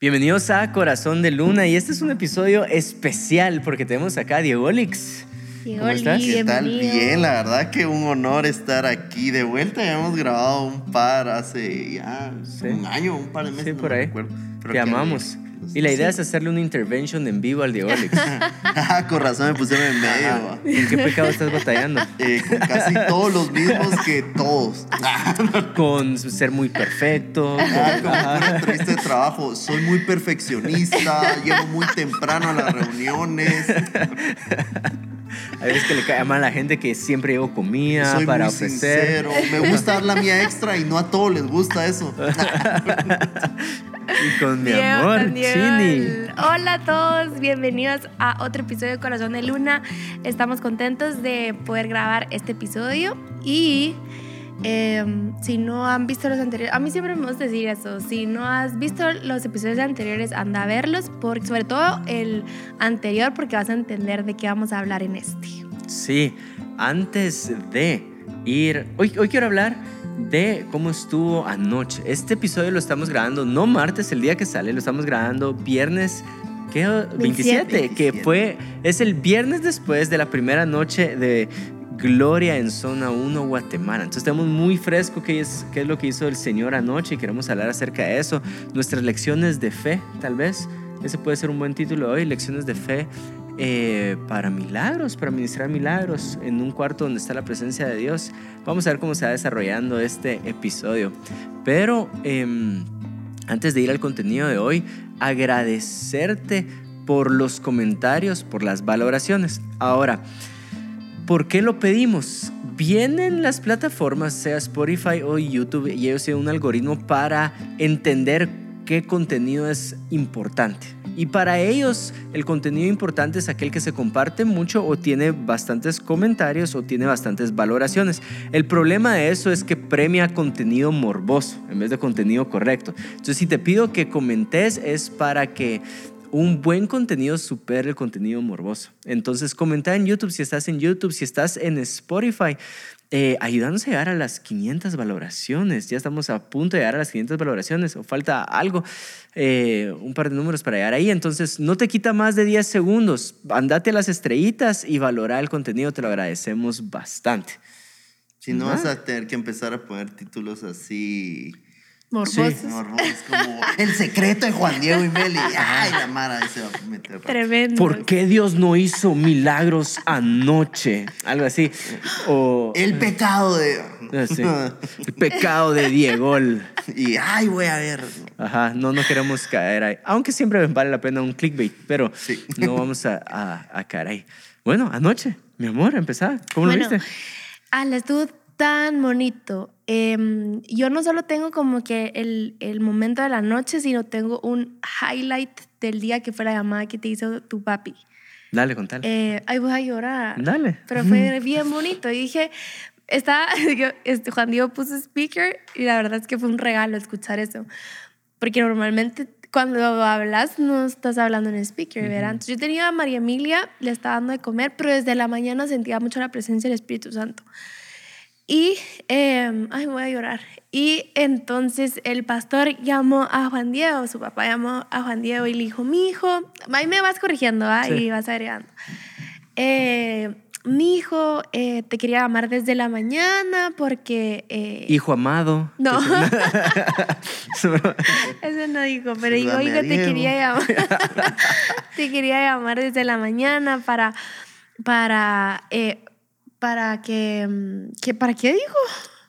Bienvenidos a Corazón de Luna y este es un episodio especial porque tenemos acá a Diego Olix. Diego ¿Cómo estás? ¿Qué tal? Bien, la verdad que un honor estar aquí de vuelta. Ya hemos grabado un par hace ya Sí. un año, un par de meses. Sí, no por me ahí. recuerdo. Pero Te amamos. Y la idea es hacerle una intervention en vivo al Diego Olix. Ah, con razón me pusieron en medio. ¿En qué pecado estás batallando? Eh, con casi todos los mismos que todos. Con ser muy perfecto. Ah, como una entrevista de trabajo. Soy muy perfeccionista, llego muy temprano a las reuniones. Hay veces que le cae mal a la gente que siempre llevo comida soy para muy ofrecer. sincero. Me gusta dar la mía extra y no a todos les gusta eso. Y con mi Diego amor, Daniel. Chini. Hola a todos, bienvenidos a otro episodio de Corazón de Luna. Estamos contentos de poder grabar este episodio y eh, si no han visto los anteriores, a mí siempre me gusta decir eso, si no has visto los episodios anteriores, anda a verlos, porque, sobre todo el anterior porque vas a entender de qué vamos a hablar en este. Sí, antes de ir, hoy, hoy quiero hablar de cómo estuvo anoche. Este episodio lo estamos grabando no martes, el día que sale, lo estamos grabando viernes. ¿Qué? 27, 27. que fue, es el viernes después de la primera noche de Gloria en Zona 1, Guatemala. Entonces tenemos muy fresco qué es, qué es lo que hizo el Señor anoche y queremos hablar acerca de eso. Nuestras lecciones de fe, tal vez. Ese puede ser un buen título hoy, lecciones de fe eh, para milagros, para ministrar milagros en un cuarto donde está la presencia de Dios. Vamos a ver cómo se va desarrollando este episodio. Pero em, antes de ir al contenido de hoy, agradecerte por los comentarios, por las valoraciones. Ahora, ¿por qué lo pedimos? Vienen las plataformas, sea Spotify o YouTube, y ellos tienen un algoritmo para entender qué contenido es importante. Y para ellos el contenido importante es aquel que se comparte mucho o tiene bastantes comentarios o tiene bastantes valoraciones. El problema de eso es que premia contenido morboso en vez de contenido correcto. Entonces si te pido que comentes es para que un buen contenido supera el contenido morboso. Entonces, comenta en YouTube si estás en YouTube, si estás en Spotify. Eh, a llegar a las 500 valoraciones. Ya estamos a punto de llegar a las 500 valoraciones o falta algo, eh, un par de números para llegar ahí. Entonces, no te quita más de 10 segundos. Andate a las estrellitas y valora el contenido. Te lo agradecemos bastante. Si no Ah. vas a tener que empezar a poner títulos así. Morbosos. morbosos, como El secreto de Juan Diego y Meli. Ay, la Mara se va a meter. Tremendo. ¿Por qué Dios no hizo milagros anoche? Algo así. O, El pecado de. Ah, sí. El pecado de Diego. Y ay, voy a ver. Ajá, no, no queremos caer ahí. Aunque siempre vale la pena un clickbait, pero Sí. no vamos a, a- a caer ahí. Bueno, anoche, mi amor, empezaba. ¿Cómo Bueno, lo viste? Ala, estuvo tan bonito. Em, yo no solo tengo como que el, el momento de la noche, sino tengo un highlight del día que fue la llamada que te hizo tu papi. Dale, contale. Eh, ay, voy a llorar. Dale. Pero fue bien bonito. Y dije, está, yo, este, Juan Diego puso speaker y la verdad es que fue un regalo escuchar eso. Porque normalmente cuando hablas no estás hablando en speaker, ¿verdad? Entonces yo tenía a María Emilia, le estaba dando de comer, pero desde la mañana sentía mucho la presencia del Espíritu Santo. Y, eh, ay, voy a llorar. Y entonces el pastor llamó a Juan Diego, su papá llamó a Juan Diego y le dijo, mi hijo, ahí me vas corrigiendo, ¿ah? Sí. y vas agregando. Eh, mi hijo, eh, te quería llamar desde la mañana porque... eh, Hijo amado. no, eso no dijo, pero dijo, oiga, te Diego". quería llamar, te quería llamar desde la mañana para, para, eh, para que, mm, que, ¿para qué dijo?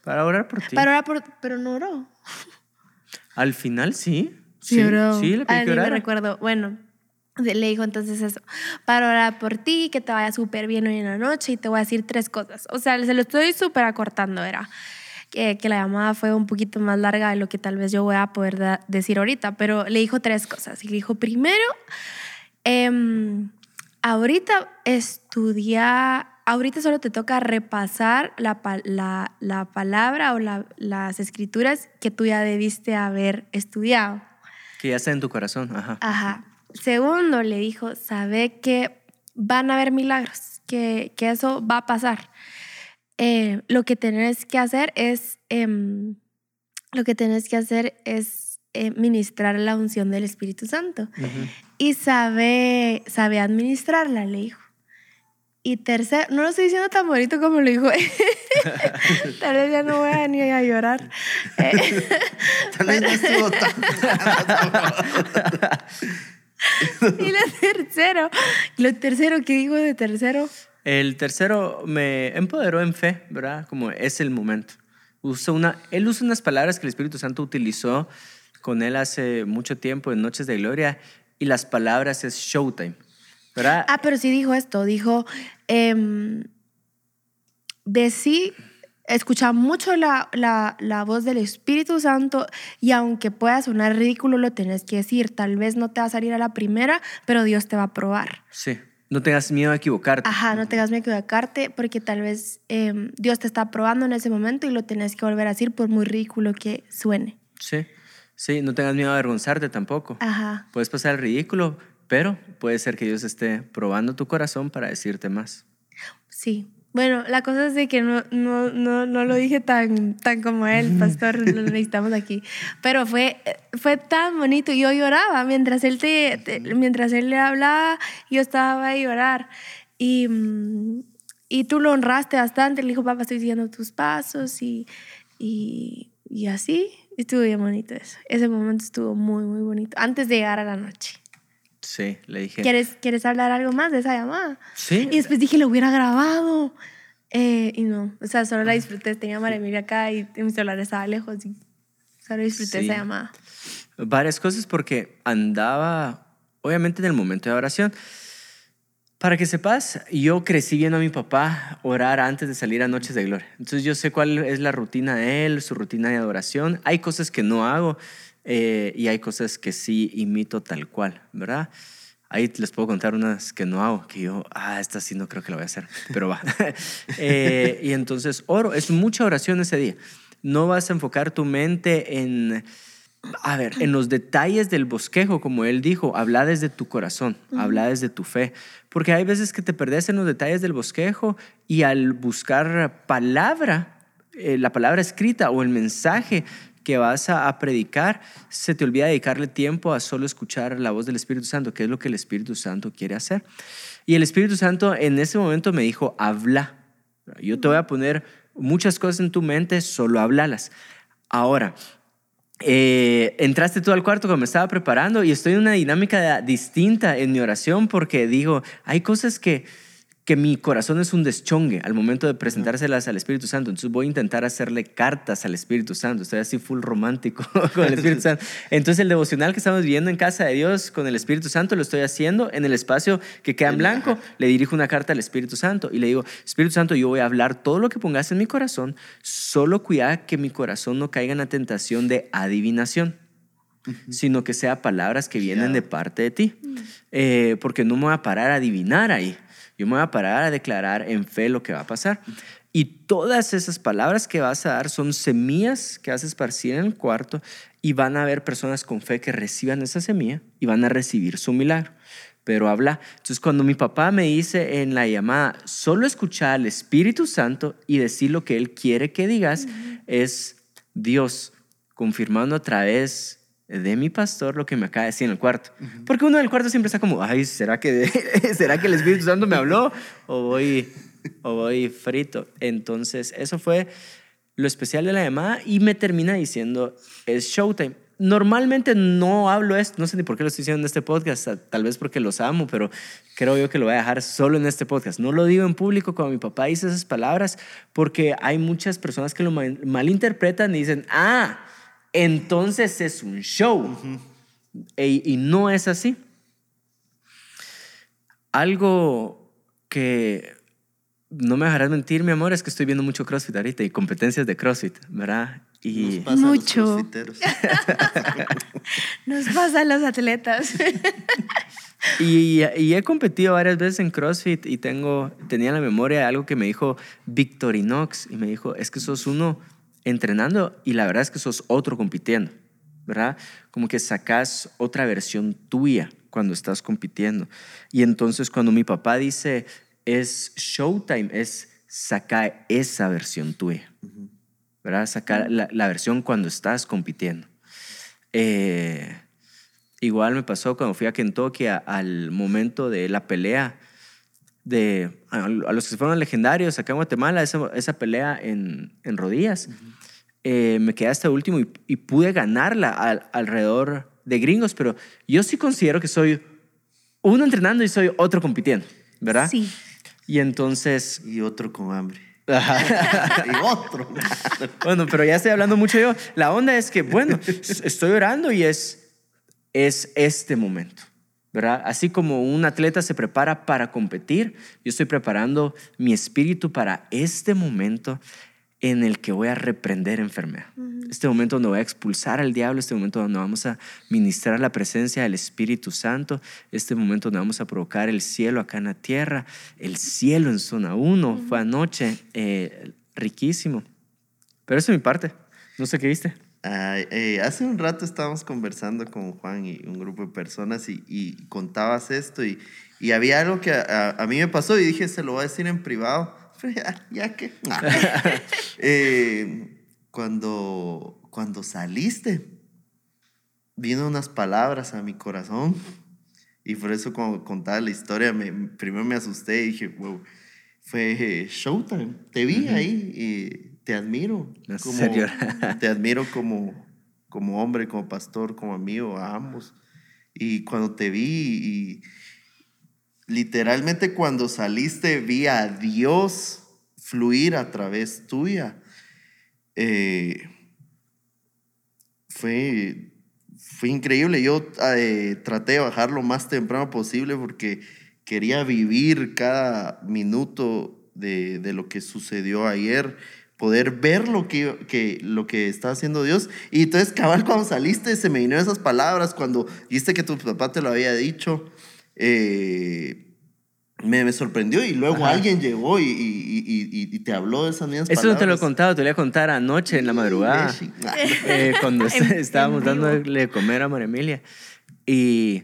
Para orar por ti. Para orar por, pero no oró. Al final sí. Sí, oró. Sí, le Ah, que ni me orara. recuerdo. Bueno, le dijo entonces eso, para orar por ti, que te vaya súper bien hoy en la noche y te voy a decir tres cosas. O sea, se lo estoy súper acortando, era que, que la llamada fue un poquito más larga de lo que tal vez yo voy a poder da- decir ahorita, pero le dijo tres cosas. Y le dijo, primero, em, ahorita estudia, ahorita solo te toca repasar la, la, la palabra o la- las escrituras que tú ya debiste haber estudiado. Que ya está en tu corazón. Ajá. Ajá. Segundo, le dijo, sabe que van a haber milagros, que, que eso va a pasar. Eh, lo que tenés que hacer es, em, lo que tenés que hacer es eh, ministrar la unción del Espíritu Santo. Y sabe, sabe administrarla, le dijo. Y tercero, no lo estoy diciendo tan bonito como lo dijo. Tal vez ya no voy a ni a llorar. Eh, Tal vez no estuvo tan... y lo tercero, lo tercero, ¿qué digo de tercero? El tercero me empoderó en fe, ¿verdad? Como es el momento. Usa una, él usa unas palabras que el Espíritu Santo utilizó con él hace mucho tiempo en Noches de Gloria y las palabras es showtime, ¿verdad? Ah, pero sí dijo esto, dijo, eh, decí, escucha mucho la, la, la voz del Espíritu Santo y aunque pueda sonar ridículo, lo tenés que decir. Tal vez no te va a salir a la primera, pero Dios te va a probar. Sí, no tengas miedo a equivocarte. Ajá, no tengas miedo a equivocarte porque tal vez eh, Dios te está probando en ese momento y lo tenés que volver a decir por muy ridículo que suene. Sí, sí, no tengas miedo a avergonzarte tampoco. Ajá. Puedes pasar el ridículo, pero puede ser que Dios esté probando tu corazón para decirte más. Sí. Bueno, la cosa es de que no, no, no, no lo dije tan, tan como él, pastor, lo necesitamos aquí. Pero fue, fue tan bonito. Yo lloraba mientras él, te, te- mientras él le hablaba, yo estaba a llorar. Y, y tú lo honraste bastante. Le dijo, papá, estoy siguiendo tus pasos y, y, y así. Estuvo bien bonito eso. Ese momento estuvo muy, muy bonito. Antes de llegar a la noche. Sí, le dije. ¿Quieres, ¿Quieres hablar algo más de esa llamada? Sí. Y después dije, lo hubiera grabado. Eh, y no, o sea, solo la disfruté. Tenía a María Emilia acá y mi celular estaba lejos y solo disfruté Sí. esa llamada. varias cosas porque andaba, obviamente, en el momento de oración. Para que sepas, yo crecí viendo a mi papá orar antes de salir a Noches de Gloria. Entonces yo sé cuál es la rutina de él, su rutina de adoración. Hay cosas que no hago eh, y hay cosas que sí imito tal cual, ¿verdad? Ahí les puedo contar unas que no hago, que yo, ah, esta sí no creo que la voy a hacer, pero va. Eh, y entonces oro, es mucha oración ese día. No vas a enfocar tu mente en a ver, en los detalles del bosquejo, como él dijo, habla desde tu corazón, habla desde tu fe, porque hay veces que te perdés en los detalles del bosquejo y al buscar palabra, eh, la palabra escrita o el mensaje que vas a, predicar, se te olvida dedicarle tiempo a solo escuchar la voz del Espíritu Santo, que es lo que el Espíritu Santo quiere hacer. Y el Espíritu Santo en ese momento me dijo, habla. Yo te voy a poner muchas cosas en tu mente, solo hablalas. Ahora, eh, entraste tú al cuarto cuando me estaba preparando y estoy en una dinámica distinta en mi oración porque digo, hay cosas que, que mi corazón es un deschongue al momento de presentárselas al Espíritu Santo. Entonces voy a intentar hacerle cartas al Espíritu Santo. Estoy así full romántico con el Espíritu Santo. Entonces el devocional que estamos viviendo en casa de Dios con el Espíritu Santo lo estoy haciendo en el espacio que queda en blanco. Le dirijo una carta al Espíritu Santo y le digo, Espíritu Santo, yo voy a hablar todo lo que pongas en mi corazón. Solo cuida que mi corazón no caiga en la tentación de adivinación sino que sea palabras que vienen de parte de ti. Eh, porque no me voy a parar a adivinar ahí. Yo me voy a parar a declarar en fe lo que va a pasar. Y todas esas palabras que vas a dar son semillas que vas a esparcir en el cuarto y van a haber personas con fe que reciban esa semilla y van a recibir su milagro. Pero habla. Entonces, cuando mi papá me dice en la llamada, solo escuchar al Espíritu Santo y decir lo que Él quiere que digas, es Dios confirmando a través de mi pastor lo que me acaba de decir en el cuarto. Porque uno del cuarto siempre está como, ay, ¿será que, ¿será que el Espíritu Santo me habló? O voy, o voy frito. Entonces, eso fue lo especial de la llamada y me termina diciendo, es showtime. Normalmente no hablo esto, no sé ni por qué lo estoy diciendo en este podcast, tal vez porque los amo, pero creo yo que lo voy a dejar solo en este podcast. No lo digo en público cuando mi papá dice esas palabras, porque hay muchas personas que lo mal- malinterpretan y dicen, ah, entonces es un show. E- y no es así. Algo que no me dejarás mentir, mi amor, es que estoy viendo mucho CrossFit ahorita y competencias de CrossFit, ¿verdad? Nos Y pasa a los Mucho. crossfiteros. Nos pasa a los atletas. Y, y he competido varias veces en CrossFit y tengo, tenía en la memoria algo que me dijo Victorinox y me dijo, es que sos uno entrenando y la verdad es que sos otro compitiendo, ¿verdad? Como que sacas otra versión tuya cuando estás compitiendo. Y entonces cuando mi papá dice, es showtime, es sacar esa versión tuya, ¿verdad? Sacar la, la versión cuando estás compitiendo. Eh, igual me pasó cuando fui a Kentucky a- al momento de la pelea de a, a los que fueron legendarios acá en Guatemala, esa, esa pelea en, en rodillas. Eh, me quedé hasta último y, y pude ganarla al- alrededor de gringos, pero yo sí considero que soy uno entrenando y soy otro compitiendo, ¿verdad? Sí. Y entonces... Y otro con hambre. y otro. Bueno, pero ya estoy hablando mucho yo. La onda es que, bueno, estoy orando y es, es este momento, ¿verdad? Así como un atleta se prepara para competir, yo estoy preparando mi espíritu para este momento en el que voy a reprender enfermedad. Este momento donde voy a expulsar al diablo, este momento donde vamos a ministrar la presencia del Espíritu Santo, este momento donde vamos a provocar el cielo acá en la tierra, el cielo en zona 1, fue anoche, eh, riquísimo. Pero eso es mi parte. No sé qué viste. Eh, hace un rato estábamos conversando con Juan y un grupo de personas y, y contabas esto y, y había algo que a, a mí me pasó y dije, se lo voy a decir en privado. Ya, ya que... Eh, cuando, cuando saliste, vino unas palabras a mi corazón y por eso cuando contaba la historia, me, primero me asusté y dije, wow, fue Showtime. Te vi ahí y te admiro. Hace llorar. te admiro como, como hombre, como pastor, como amigo, a ambos. Y cuando te vi y literalmente cuando saliste vi a Dios fluir a través tuya. Eh, fue, fue increíble. Yo eh, traté de bajar lo más temprano posible porque quería vivir cada minuto de, de lo que sucedió ayer, poder ver lo que, que, lo que está haciendo Dios. Y entonces, cabal, cuando saliste, se me vinieron esas palabras, cuando viste que tu papá te lo había dicho. Eh, me, me sorprendió y luego Ajá. alguien llegó y, y, y, y- y te habló de esas mismas Eso no te lo he contado, te lo voy a contar anoche en la madrugada. Eh, cuando estábamos dándole de comer a María Emilia. Y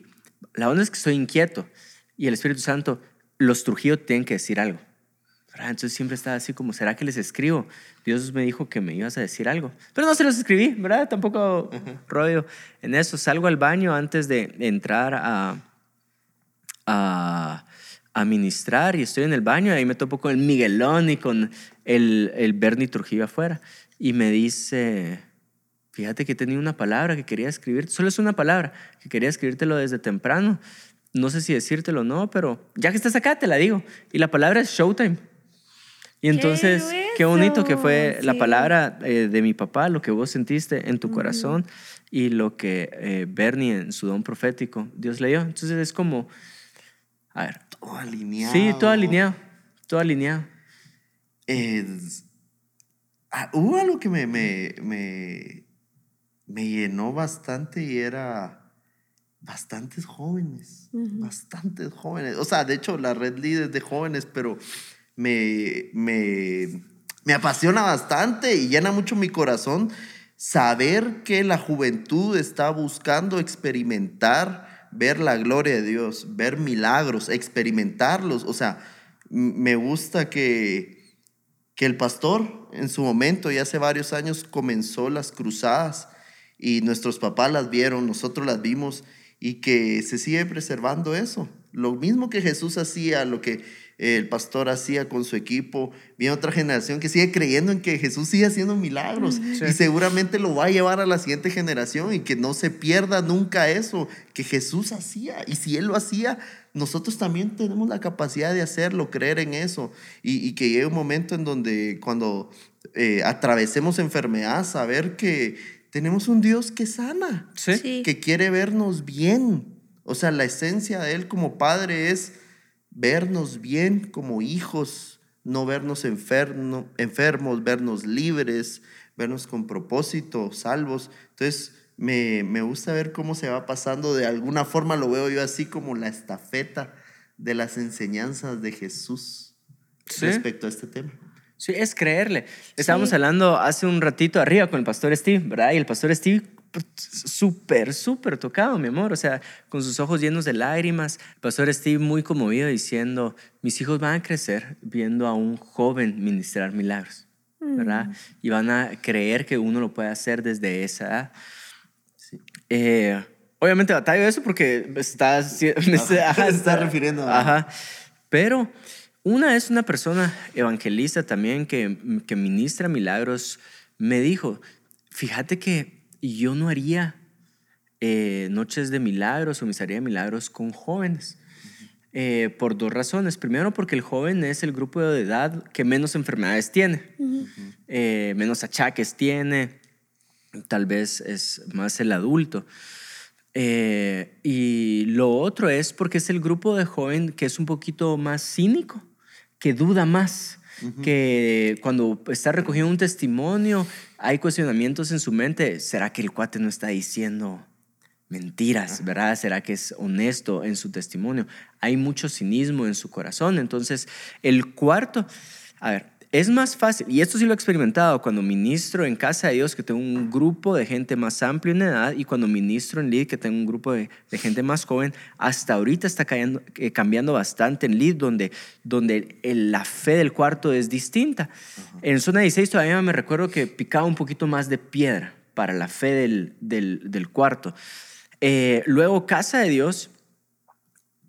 la onda es que estoy inquieto y el Espíritu Santo, los Trujillo tienen que decir algo. Entonces siempre estaba así como, ¿será que les escribo? Dios me dijo que me ibas a decir algo. Pero no se los escribí, ¿verdad? Tampoco rollo en eso. Salgo al baño antes de entrar a, a, a ministrar y estoy en el baño y ahí me topo con el Miguelón y con el, el Bernie Trujillo afuera. Y me dice, fíjate que tenía una palabra que quería escribir, solo es una palabra, que quería escribírtelo desde temprano. No sé si decírtelo o no, pero ya que estás acá, te la digo. Y la palabra es Showtime. Y entonces, qué, bonito que fue grueso, la sí. palabra eh, de mi papá, lo que vos sentiste en tu corazón y lo que eh, Bernie en su don profético Dios le dio. Entonces es como, a ver, Todo alineado. sí, todo alineado, todo alineado. Es- ah, hubo algo que me, me, me, me llenó bastante y era bastantes jóvenes, bastantes jóvenes. O sea, de hecho, la red líder es de jóvenes, pero me, me, me apasiona bastante y llena mucho mi corazón saber que la juventud está buscando experimentar, ver la gloria de Dios, ver milagros, experimentarlos. O sea, me gusta que, que el pastor en su momento, ya hace varios años, comenzó las cruzadas y nuestros papás las vieron, nosotros las vimos y que se sigue preservando eso. Lo mismo que Jesús hacía, lo que el pastor hacía con su equipo, viene otra generación que sigue creyendo en que Jesús sigue haciendo milagros y seguramente lo va a llevar a la siguiente generación y que no se pierda nunca eso que Jesús hacía. Y si Él lo hacía, nosotros también tenemos la capacidad de hacerlo, creer en eso y, y que llegue un momento en donde cuando eh, atravesemos enfermedad, saber que tenemos un Dios que sana. Sí. que quiere vernos bien. O sea, la esencia de Él como Padre es vernos bien como hijos, no vernos enfermo- enfermos, vernos libres, vernos con propósito, salvos. Entonces, me, me gusta ver cómo se va pasando. De alguna forma lo veo yo así como la estafeta de las enseñanzas de Jesús Sí. respecto a este tema. Sí, es creerle. Estábamos Sí. hablando hace un ratito arriba con el pastor Steve, ¿verdad? Y el pastor Steve, súper, súper tocado, mi amor. O sea, con sus ojos llenos de lágrimas. El pastor Steve muy conmovido diciendo, mis hijos van a crecer viendo a un joven ministrar milagros, ¿verdad? Y van a creer que uno lo puede hacer desde esa edad. Sí. Eh, obviamente batallo eso porque estás... Me Ajá, está refiriendo a- Ajá. Pero una es una persona evangelista también que, que ministra milagros. Me dijo, fíjate que yo no haría eh, noches de milagros o misaría de milagros con jóvenes. Eh, por dos razones. Primero, porque el joven es el grupo de edad que menos enfermedades tiene, eh, menos achaques tiene, tal vez es más el adulto. Eh, y lo otro es porque es el grupo de joven que es un poquito más cínico, que duda más, que cuando está recogiendo un testimonio hay cuestionamientos en su mente, ¿será que el cuate no está diciendo mentiras, verdad? ¿Será que es honesto en su testimonio? Hay mucho cinismo en su corazón. Entonces, el cuarto, a ver, es más fácil, y esto sí lo he experimentado cuando ministro en casa de Dios, que tengo un grupo de gente más amplio en edad, y cuando ministro en Lead, que tengo un grupo de, de gente más joven, hasta ahorita está cayendo, eh, cambiando bastante en Lead, donde, donde el- la fe del cuarto es distinta. En zona 16 todavía me recuerdo que picaba un poquito más de piedra para la fe del, del, del cuarto. Eh, luego, casa de Dios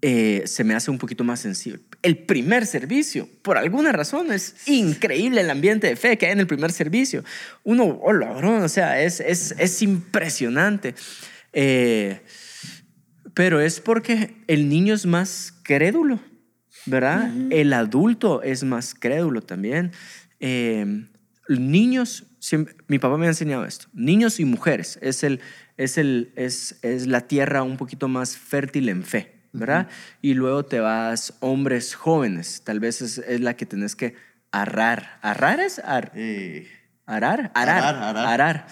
eh, se me hace un poquito más sensible. El primer servicio, por alguna razón, es increíble el ambiente de fe que hay en el primer servicio. Uno, oh, labrón, o sea, es, es, es impresionante. Eh, pero es porque el niño es más crédulo, ¿verdad? El adulto es más crédulo también. Eh, niños, siempre- mi papá me ha enseñado esto, niños y mujeres es, el, es, el, es, es la tierra un poquito más fértil en fe, ¿verdad? Y luego te vas hombres jóvenes, tal vez es, es la que tenés que arrar. ¿Arrar es? Ar- Eh, ¿Arar? Arar. Arar, arar. Arar.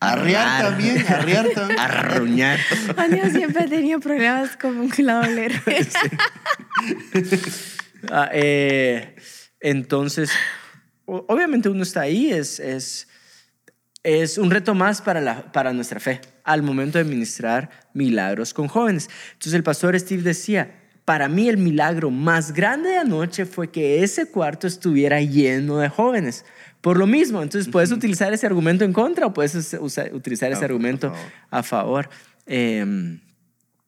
Arrear Arrar. también, arrear también. Arruñar. Anio siempre he tenido problemas con la doble R. Ah, eh, entonces, obviamente uno está ahí, es, es, es un reto más para, la, para nuestra fe al momento de ministrar milagros con jóvenes. Entonces el pastor Steve decía, para mí el milagro más grande de anoche fue que ese cuarto estuviera lleno de jóvenes. Por lo mismo, entonces puedes utilizar ese argumento en contra o puedes utilizar ese A- a argumento favor. a favor. Em,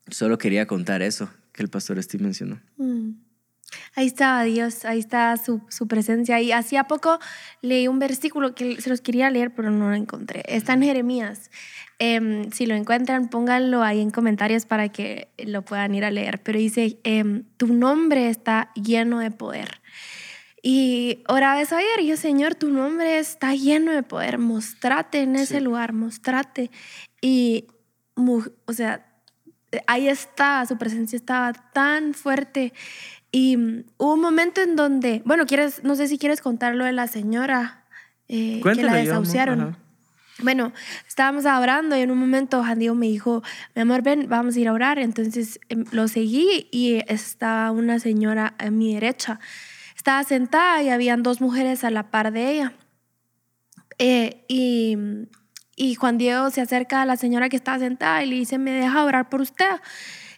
solo quería contar eso que el pastor Steve mencionó. Mm. Ahí estaba Dios, ahí está su, su presencia. Y hacía poco leí un versículo que se los quería leer, pero no lo encontré. Está en Jeremías. Em, si lo encuentran, pónganlo ahí en comentarios para que lo puedan ir a leer. Pero dice, em, tu nombre está lleno de poder. Y oraba eso ayer y yo, Señor, tu nombre está lleno de poder. Mostrate en ese Sí. lugar, mostrate. Y, o sea, ahí estaba, su presencia estaba tan fuerte. Y mm, hubo un momento en donde, bueno, quieres, no sé si quieres contar lo de la señora eh, que la yo, desahuciaron. Ajá. Bueno, estábamos orando y en un momento Juan Diego me dijo, mi amor, ven, vamos a ir a orar. Entonces em, lo seguí y estaba una señora a mi derecha. Estaba sentada y habían dos mujeres a la par de ella. Eh, y, y Juan Diego se acerca a la señora que estaba sentada y le dice, ¿me deja orar por usted?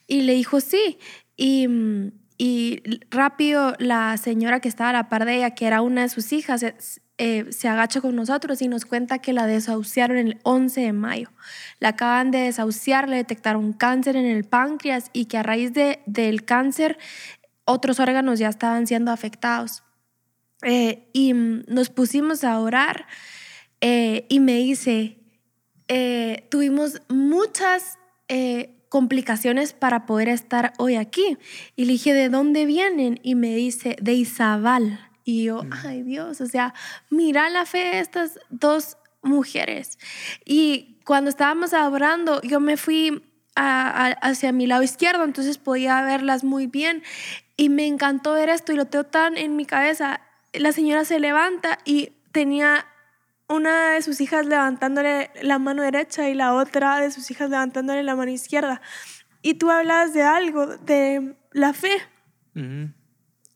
Y le dijo, sí. Y, mm, y rápido la señora que estaba a la par de ella, que era una de sus hijas, eh, eh, se agacha con nosotros y nos cuenta que la desahuciaron el 11 de mayo. La acaban de desahuciar, le detectaron cáncer en el páncreas y que a raíz de, del cáncer otros órganos ya estaban siendo afectados. Eh, y mm, nos pusimos a orar eh, y me dice, eh, tuvimos muchas eh, complicaciones para poder estar hoy aquí. Y le dije, ¿de dónde vienen? Y me dice, de Izabal. Y yo, ay Dios, o sea, mira la fe de estas dos mujeres. Y cuando estábamos orando, yo me fui a- a- hacia mi lado izquierdo, entonces podía verlas muy bien. Y me encantó ver esto y lo tengo tan en mi cabeza. La señora se levanta y tenía una de sus hijas levantándole la mano derecha y la otra de sus hijas levantándole la mano izquierda. Y tú hablas de algo, de la fe.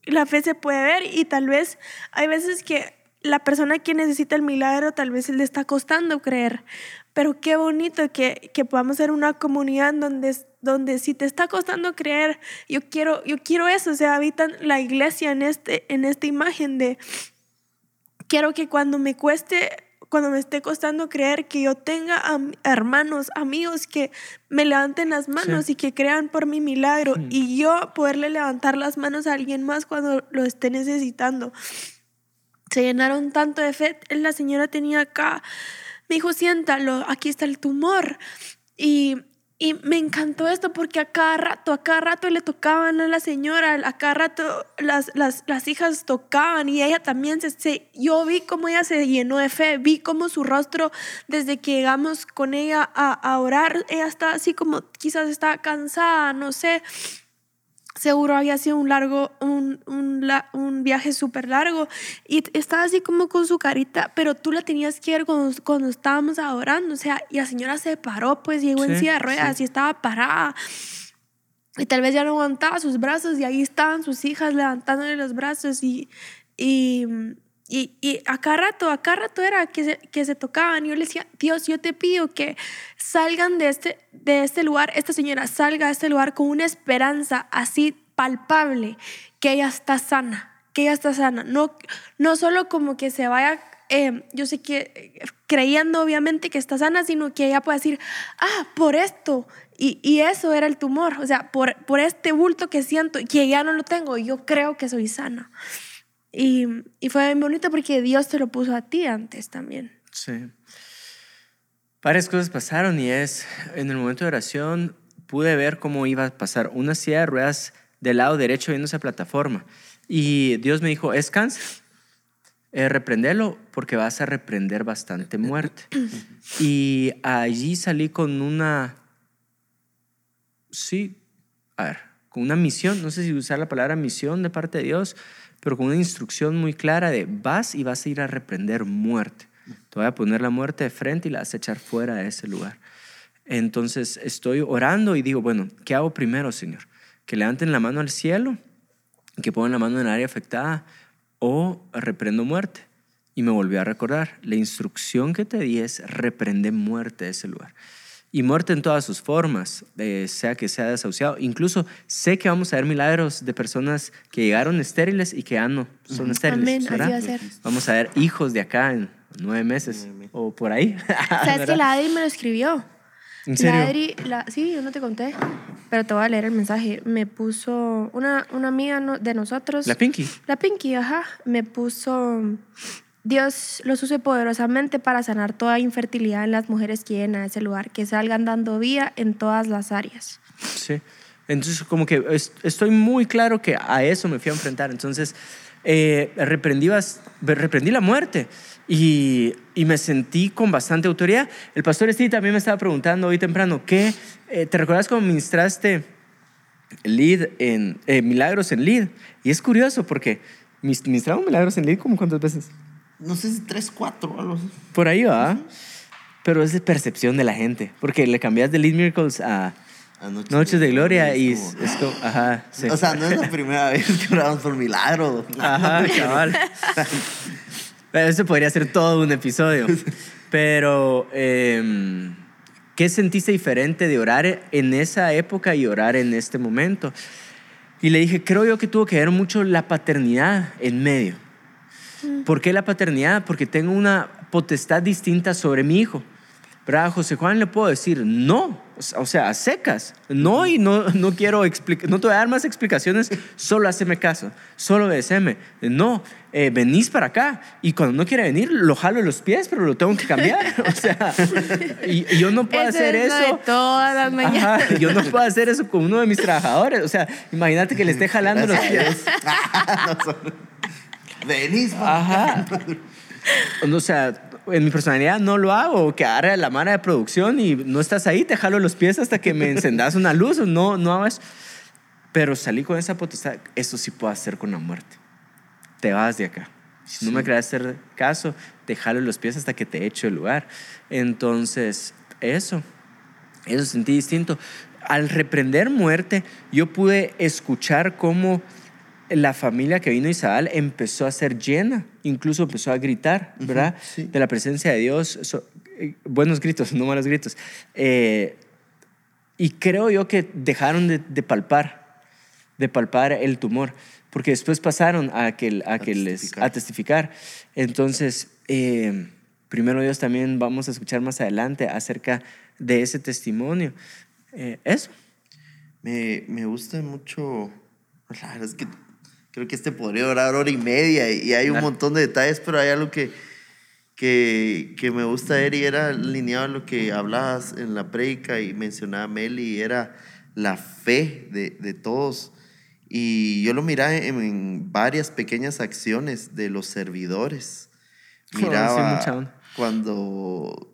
La fe se puede ver y tal vez hay veces que la persona que necesita el milagro tal vez le está costando creer. Pero qué bonito que, que podamos ser una comunidad donde, donde si te está costando creer, yo quiero, yo quiero eso. O sea, habitan la iglesia en, este, en esta imagen de quiero que cuando me cueste cuando me esté costando creer que yo tenga am- hermanos, amigos que me levanten las manos y que crean por mi milagro y yo poderle levantar las manos a alguien más cuando lo esté necesitando. Se llenaron tanto de fe. La señora tenía acá, me dijo, siéntalo, aquí está el tumor. Y, y me encantó esto porque a cada rato, a cada rato le tocaban a la señora, a cada rato las, las, las hijas tocaban y ella también se, se- yo vi cómo ella se llenó de fe, vi cómo su rostro desde que llegamos con ella a, a orar, ella estaba así como quizás estaba cansada, no sé, seguro había sido un largo, un, un, un viaje súper largo. Y estaba así como con su carita, pero tú la tenías que ver cuando, cuando estábamos adorando, o sea, y la señora se paró, pues llegó en Sí, silla de ruedas y estaba parada. Y tal vez ya no aguantaba sus brazos y ahí estaban sus hijas levantándole los brazos y, y, y, y a cada rato, a cada rato era que se, que se tocaban. Y yo le decía, Dios, yo te pido que salgan de este, de este lugar, esta señora salga de este lugar con una esperanza así palpable, que ella está sana, que ella está sana. No, no solo como que se vaya, eh, yo sé que eh, creyendo obviamente que está sana, sino que ella pueda decir, ah, por esto. Y, y eso era el tumor, o sea, por, por este bulto que siento, que ya no lo tengo, yo creo que soy sana. Y, y fue bien bonito porque Dios te lo puso a ti antes también. Sí. Varias cosas pasaron y es, en el momento de oración, pude ver cómo iba a pasar una silla de ruedas del lado derecho viendo esa plataforma. Y Dios me dijo, es cáncer. Eh, reprendelo porque vas a reprender bastante muerte. y allí salí con una, sí, a ver, con una misión, no sé si usar la palabra misión de parte de Dios, pero con una instrucción muy clara de vas y vas a ir a reprender muerte. Te voy a poner la muerte de frente y la vas a echar fuera de ese lugar. Entonces estoy orando y digo, bueno, ¿qué hago primero, Señor? Que levanten la mano al cielo, que pongan la mano en el área afectada o reprendo muerte. Y me volvió a recordar, la instrucción que te di es reprende muerte de ese lugar. Y muerte en todas sus formas, eh, sea que sea desahuciado. Incluso sé que vamos a ver milagros de personas que llegaron estériles y que ya no son estériles. Amén, así va a ser. Vamos a ver hijos de acá en nueve meses o por ahí. ¿Sabes que la Adri me lo escribió? ¿En serio? La Adri, la- sí, yo no te conté, pero te voy a leer el mensaje. Me puso una, una amiga no- de nosotros. La Pinky. La Pinky, ajá. Me puso. Dios los use poderosamente para sanar toda infertilidad en las mujeres que lleguen a ese lugar, que salgan dando vida en todas las áreas. Sí. Entonces, como que es- estoy muy claro que a eso me fui a enfrentar. Entonces, eh, reprendí, reprendí la muerte y, y me sentí con bastante autoridad. El pastor Steve también me estaba preguntando hoy temprano, ¿qué? eh, ¿Te recuerdas cómo ministraste lead en, eh, milagros en lead? Y es curioso porque ministramos milagros en lead como cuántas veces. No sé si tres, cuatro, algo así. Por ahí va. Pero es de percepción de la gente. Porque le cambias de Lead Miracles a Noches de Gloria y es como- es como. Ajá, sí. O sea, no es la primera vez que oramos por milagro. Ajá. Pero Eso podría ser todo un episodio. Pero, em, ¿qué sentiste diferente de orar en esa época y orar en este momento? Y le dije, creo yo que tuvo que ver mucho la paternidad en medio. ¿Por qué la paternidad? Porque tengo una potestad distinta sobre mi hijo. ¿Verdad? A José Juan le puedo decir no, o sea, a secas, no y no, no quiero explicar, no te voy a dar más explicaciones, solo haceme caso, solo obedeceme. No, eh, venís para acá y cuando no quiere venir lo jalo de los pies, pero lo tengo que cambiar. O sea, y, y yo no puedo Ese hacer es eso. todas las mañanas. Ajá, yo no puedo hacer eso con uno de mis trabajadores. O sea, imagínate que le esté jalando los pies. Venís, pa. Ajá. O sea, en mi personalidad no lo hago, que agarre la mano de producción y no estás ahí, te jalo los pies hasta que me encendas una luz, no, no hagas. Pero salí con esa potestad, eso sí puedo hacer con la muerte. Te vas de acá. Si no me querés hacer caso, te jalo los pies hasta que te echo el lugar. Entonces, eso, eso sentí distinto. Al reprender muerte, yo pude escuchar cómo la familia que vino a Isabel empezó a ser llena, incluso empezó a gritar, ¿verdad? sí. De la presencia de Dios. So- eh, buenos gritos, no malos gritos. Eh, y creo yo que dejaron de, de palpar, de palpar el tumor, porque después pasaron a, que, a, que les, testificar. a testificar. Entonces, eh, primero Dios también vamos a escuchar más adelante acerca de ese testimonio. Eh, eso. Me, me gusta mucho, la verdad es que creo que este podría durar hora y media y, y hay un Claro. montón de detalles, pero hay algo que, que, que me gusta ver y era alineado a lo que hablabas en la prédica y mencionaba Meli, era la fe de, de todos. Y yo lo miraba en, en varias pequeñas acciones de los servidores. Oh, sí, Miraba mucha onda. cuando,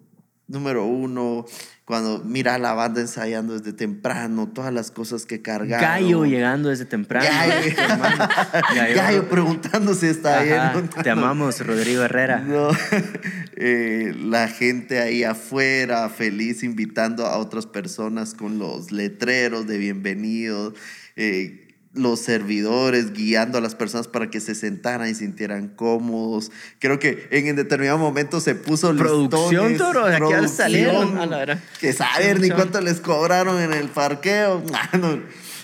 número uno, cuando mira a la banda ensayando desde temprano, todas las cosas que cargaron. Gallo llegando desde temprano. Gallo. Gallo. Gallo preguntándose si está Ajá, bien. Te amamos, Rodrigo Herrera. No, eh, la gente ahí afuera, feliz, invitando a otras personas con los letreros de bienvenido, eh, los servidores guiando a las personas para que se sentaran y sintieran cómodos. Creo que en, en determinado momento se puso Producción, listones, toro, de aquí ahora producción, salieron, a la verdad. Que saber ni cuánto les cobraron en el parqueo. Ah,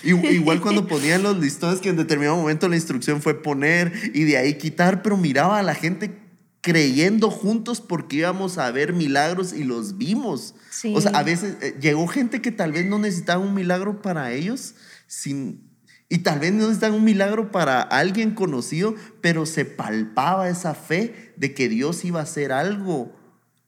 Igual cuando ponían los listones que en determinado momento la instrucción fue poner y de ahí quitar, pero miraba a la gente creyendo juntos porque íbamos a ver milagros y los vimos. Sí. O sea, a veces eh, llegó gente que tal vez no necesitaba un milagro para ellos, sin, y tal vez no necesitaban un milagro para alguien conocido, pero se palpaba esa fe de que Dios iba a hacer algo.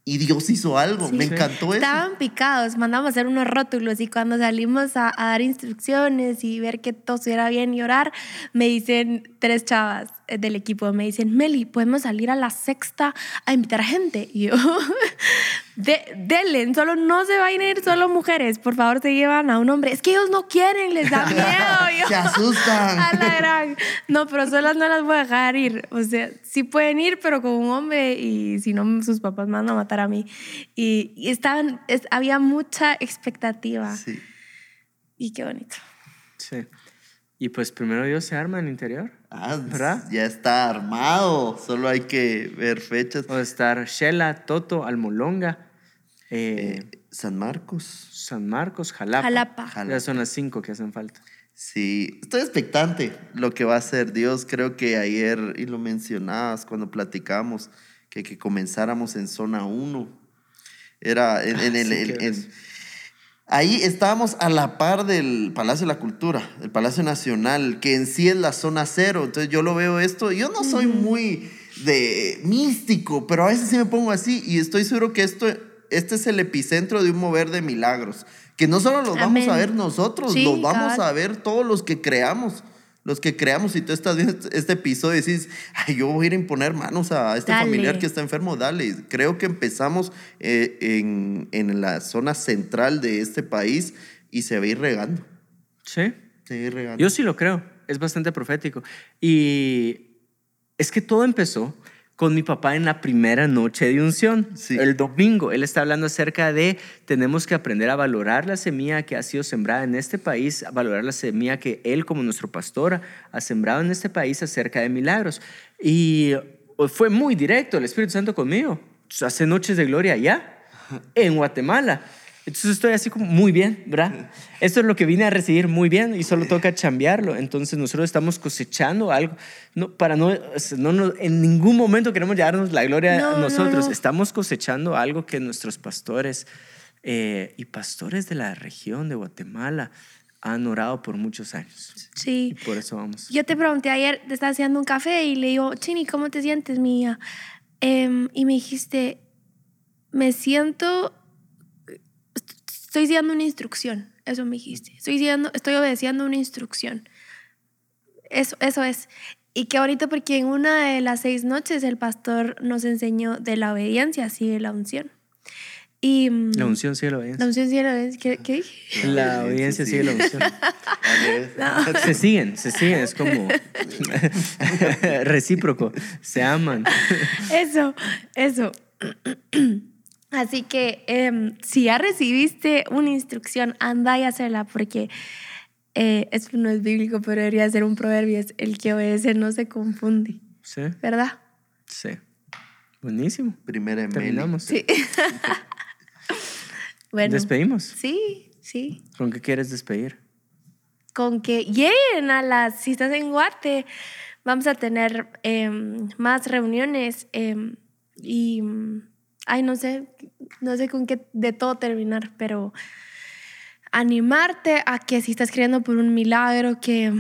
Y Dios hizo algo. Sí. Me Sí. encantó eso. Estaban picados, mandamos a hacer unos rótulos y cuando salimos a, a dar instrucciones y ver que todo estuviera bien y orar, me dicen tres chavas eh, del equipo, me dicen, Meli, ¿podemos salir a la sexta a invitar gente? Y yo, de, denle, solo no se vayan a ir solo mujeres, por favor se llevan a un hombre. Es que ellos no quieren, les da miedo. Yo, Se asustan. a la gran. No, pero solas no las voy a dejar ir. O sea, sí pueden ir, pero con un hombre y si no, sus papás me van a matar a mí. Y, y estaban, es- había mucha expectativa. Sí. Y qué bonito. Sí. Y pues primero Dios se arma en el interior. Ah, ¿Verdad? ya está armado. Solo hay que ver fechas. A estar Shela, Toto, Almolonga, eh, Eh, San Marcos. San Marcos, Jalapa. Jalapa. Jalapa. Ya son las cinco que hacen falta. Sí, estoy expectante lo que va a hacer Dios. Creo que ayer, y lo mencionabas cuando platicamos, que, que comenzáramos en zona 1. Era en, en el... sí, en- qué en- gracia. ahí estábamos a la par del Palacio de la Cultura, el Palacio Nacional, que en sí es la zona cero. Entonces yo lo veo esto, yo no soy muy de místico, pero a veces sí me pongo así y estoy seguro que esto, este es el epicentro de un mover de milagros. Que no solo los vamos Amén. a ver nosotros, Sí, los vamos cabal. a ver todos los que creamos. Los que creamos, si tú estás viendo este- este episodio y dices, ay, yo voy a ir a imponer manos a este Dale. familiar que está enfermo, dale. Creo que empezamos eh, en, en la zona central de este país y se va a ir regando. Sí. Se va a ir regando. Yo sí lo creo. Es bastante profético. Y es que todo empezó con mi papá en la primera noche de unción. Sí. El domingo, él está hablando acerca de tenemos que aprender a valorar la semilla que ha sido sembrada en este país, a valorar la semilla que él como nuestro pastor ha sembrado en este país acerca de milagros. Y fue muy directo el Espíritu Santo conmigo. Hace noches de gloria allá, en Guatemala. Entonces estoy así como muy bien, ¿verdad? Esto es lo que vine a recibir muy bien y solo toca chambearlo. Entonces nosotros estamos cosechando algo. No, para no, no, no- en ningún momento queremos llevarnos la gloria No, a no, nosotros. no. Estamos cosechando algo que nuestros pastores eh, y pastores de la región de Guatemala han orado por muchos años. Sí. Y por eso vamos. Yo te pregunté ayer, te estaba haciendo un café y le digo, Chini, ¿cómo te sientes, mía? Em, y me dijiste, me siento, estoy siguiendo una instrucción. Eso me dijiste. Estoy, siguiendo, estoy obedeciendo una instrucción. Eso, eso es. Y qué bonito porque en una de las seis noches el pastor nos enseñó de la obediencia, sigue la unción. Y, mm, La unción sigue la La obediencia. unción sigue la obediencia. ¿Qué, qué dije? La obediencia sigue la unción. Vale. Se siguen, se siguen, es como recíproco, se aman. Eso, eso. Así que em, si ya recibiste una instrucción, anda y hacerla porque eh, eso no es bíblico, pero debería ser un proverbio. Es el que obedece no se confunde, Sí, ¿verdad? sí. Buenísimo. Primera en. Terminamos. Sí. bueno. Despedimos. Sí, sí. ¿Con qué quieres despedir? Con que lleguen a las, si estás en Guate, vamos a tener em, más reuniones em, y ay, no sé, no sé con qué de todo terminar, pero animarte a que si estás creyendo por un milagro, que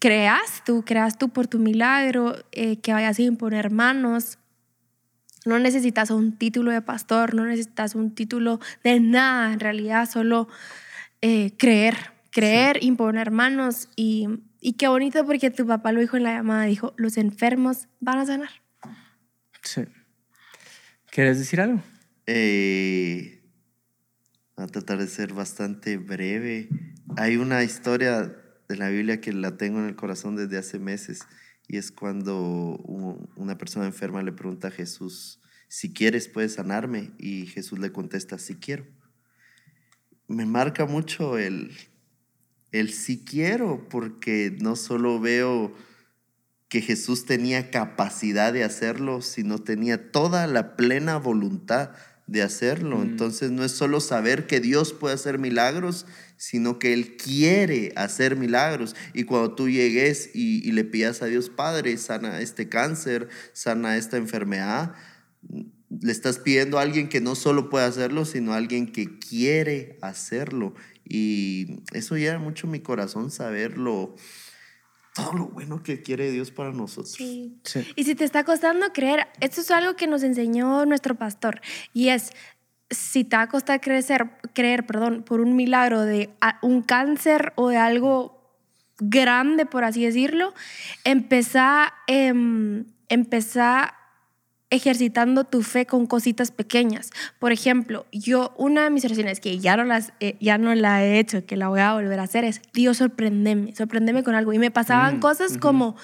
creas tú, creas tú por tu milagro, eh, que vayas a imponer manos. No necesitas un título de pastor, no necesitas un título de nada, en realidad solo eh, creer, creer, imponer manos y, y qué bonito porque tu papá lo dijo en la llamada, dijo, los enfermos van a sanar. Sí. ¿Quieres decir algo? Eh, a tratar de ser bastante breve. Hay una historia de la Biblia que la tengo en el corazón desde hace meses y es cuando una persona enferma le pregunta a Jesús, si quieres puedes sanarme y Jesús le contesta, si quiero. Me marca mucho el, el si quiero porque no solo veo que Jesús tenía capacidad de hacerlo, sino tenía toda la plena voluntad de hacerlo. Mm. Entonces no es solo saber que Dios puede hacer milagros, sino que Él quiere hacer milagros. Y cuando tú llegues y, le pidas a Dios, Padre, sana este cáncer, sana esta enfermedad, le estás pidiendo a alguien que no solo puede hacerlo, sino a alguien que quiere hacerlo. Y eso llena mucho mi corazón saberlo todo lo bueno que quiere Dios para nosotros. Y si te está costando creer, esto es algo que nos enseñó nuestro pastor y es si te va a costar crecer, creer, perdón, por un milagro de un cáncer o de algo grande, por así decirlo, empezá, eh, empezá ejercitando tu fe con cositas pequeñas. Por ejemplo, yo, una de mis oraciones que ya no, las, eh, ya no la he hecho, que la voy a volver a hacer, es, Dios, sorprendeme, sorprendeme con algo. Y me pasaban mm, cosas como,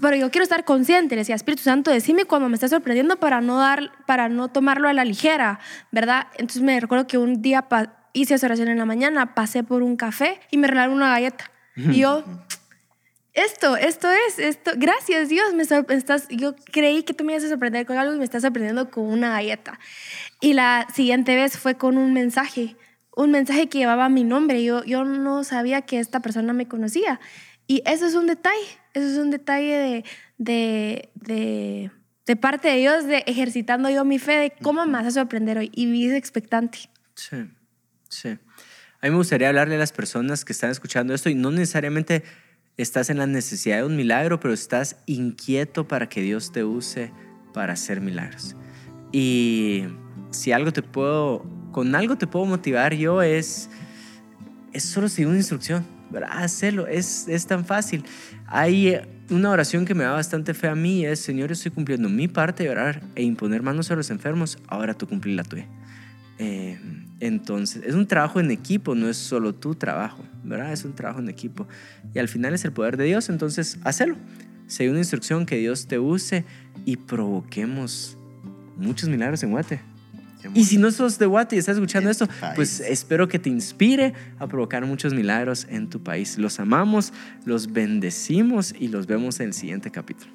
pero yo quiero estar consciente, le decía, Espíritu Santo, decime cuando me está sorprendiendo para no, dar, para no tomarlo a la ligera, ¿verdad? Entonces me recuerdo que un día hice esa oración en la mañana, pasé por un café y me regalaron una galleta. Y yo esto, esto es, esto, gracias Dios, me estás, yo creí que tú me ibas a sorprender con algo y me estás sorprendiendo con una galleta. Y la siguiente vez fue con un mensaje, un mensaje que llevaba mi nombre, yo, yo no sabía que esta persona me conocía. Y eso es un detalle, eso es un detalle de, de, de, parte de Dios, de ejercitando yo mi fe, de cómo me vas a sorprender hoy. Y vi expectante. Sí, sí. A mí me gustaría hablarle a las personas que están escuchando esto y no necesariamente estás en la necesidad de un milagro, pero estás inquieto para que Dios te use para hacer milagros. Y si algo te puedo, con algo te puedo motivar yo es, es solo seguir una instrucción, ¿verdad? Hacerlo, es, es tan fácil. Hay una oración que me da bastante fe a mí, es, Señor, estoy cumpliendo mi parte de orar e imponer manos a los enfermos, ahora tú cumplir la tuya. Eh, entonces, es un trabajo en equipo, no es solo tu trabajo, ¿verdad? Es un trabajo en equipo. Y al final es el poder de Dios, entonces, hazlo. Sigue una instrucción que Dios te use y provoquemos muchos milagros en Guate. Y si no sos de Guate y estás escuchando esto, pues espero que te inspire a provocar muchos milagros en tu país. Los amamos, los bendecimos y los vemos en el siguiente capítulo.